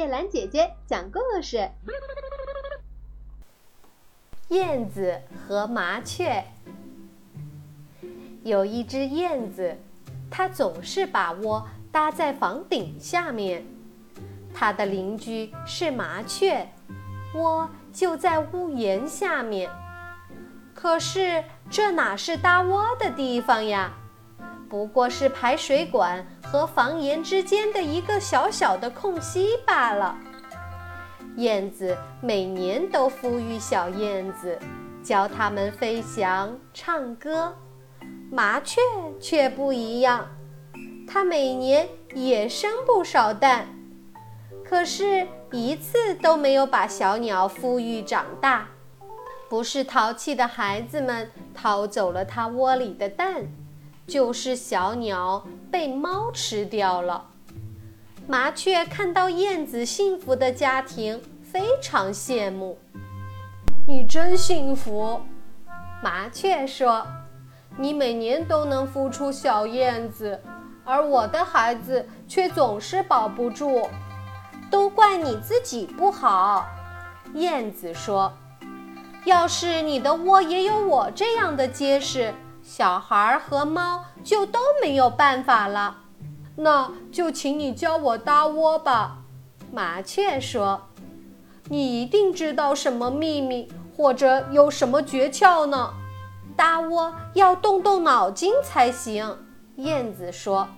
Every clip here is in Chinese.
叶兰姐姐讲故事：燕子和麻雀。有一只燕子，它总是把窝搭在房顶下面。它的邻居是麻雀，窝就在屋檐下面。可是这哪是搭窝的地方呀？不过是排水管和房檐之间的一个小小的空隙罢了。燕子每年都孵育小燕子，教它们飞翔、唱歌。麻雀却不一样，它每年也生不少蛋，可是一次都没有把小鸟孵育长大。不是淘气的孩子们掏走了它窝里的蛋。就是小鸟被猫吃掉了。麻雀看到燕子幸福的家庭，非常羡慕。你真幸福，麻雀说：“你每年都能孵出小燕子，而我的孩子却总是保不住。都怪你自己不好。”燕子说：“要是你的窝也有我这样的结实。”小孩和猫就都没有办法了，那就请你教我搭窝吧。麻雀说：“你一定知道什么秘密，或者有什么诀窍呢？搭窝要动动脑筋才行。”燕子说：“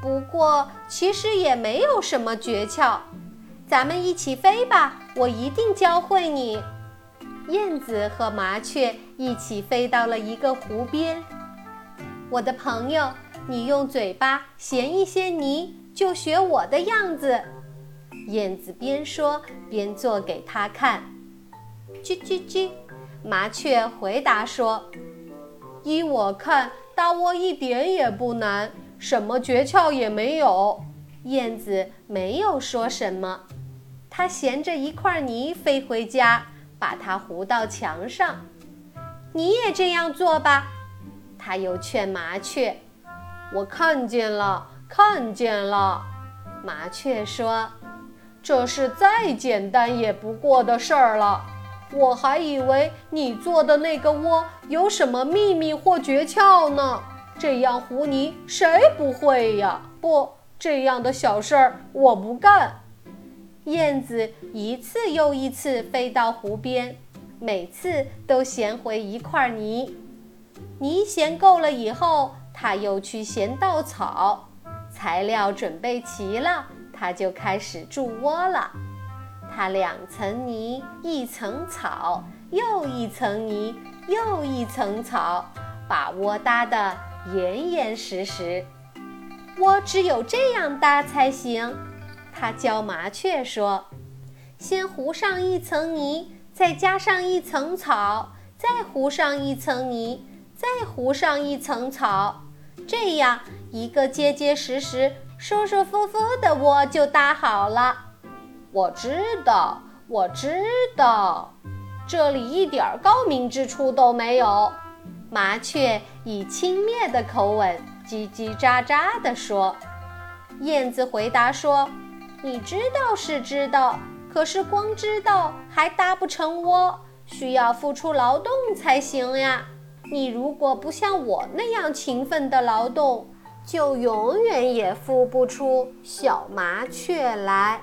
不过其实也没有什么诀窍，咱们一起飞吧，我一定教会你。”燕子和麻雀一起飞到了一个湖边。我的朋友，你用嘴巴衔一些泥，就学我的样子。燕子边说边做给他看。叽叽叽，麻雀回答说：“依我看，搭窝一点也不难，什么诀窍也没有。”燕子没有说什么，它衔着一块泥飞回家。把它糊到墙上，你也这样做吧。他又劝麻雀：“我看见了，看见了。”麻雀说：“这是再简单也不过的事儿了。我还以为你做的那个窝有什么秘密或诀窍呢。这样糊泥谁不会呀？不，这样的小事儿我不干。”燕子一次又一次飞到湖边，每次都衔回一块泥。泥衔够了以后，它又去衔稻草。材料准备齐了，它就开始筑窝了。它两层泥，一层草，又一层泥，又一层草，把窝搭得严严实实。窝只有这样搭才行。他教麻雀说：“先糊上一层泥，再加上一层草，再糊上一层泥，再糊上一层草，这样一个结结实实、舒舒服服的窝就搭好了。”我知道，我知道，这里一点高明之处都没有。麻雀以轻蔑的口吻叽叽喳喳地说。燕子回答说。你知道是知道，可是光知道还搭不成窝，需要付出劳动才行呀。你如果不像我那样勤奋的劳动，就永远也孵不出小麻雀来。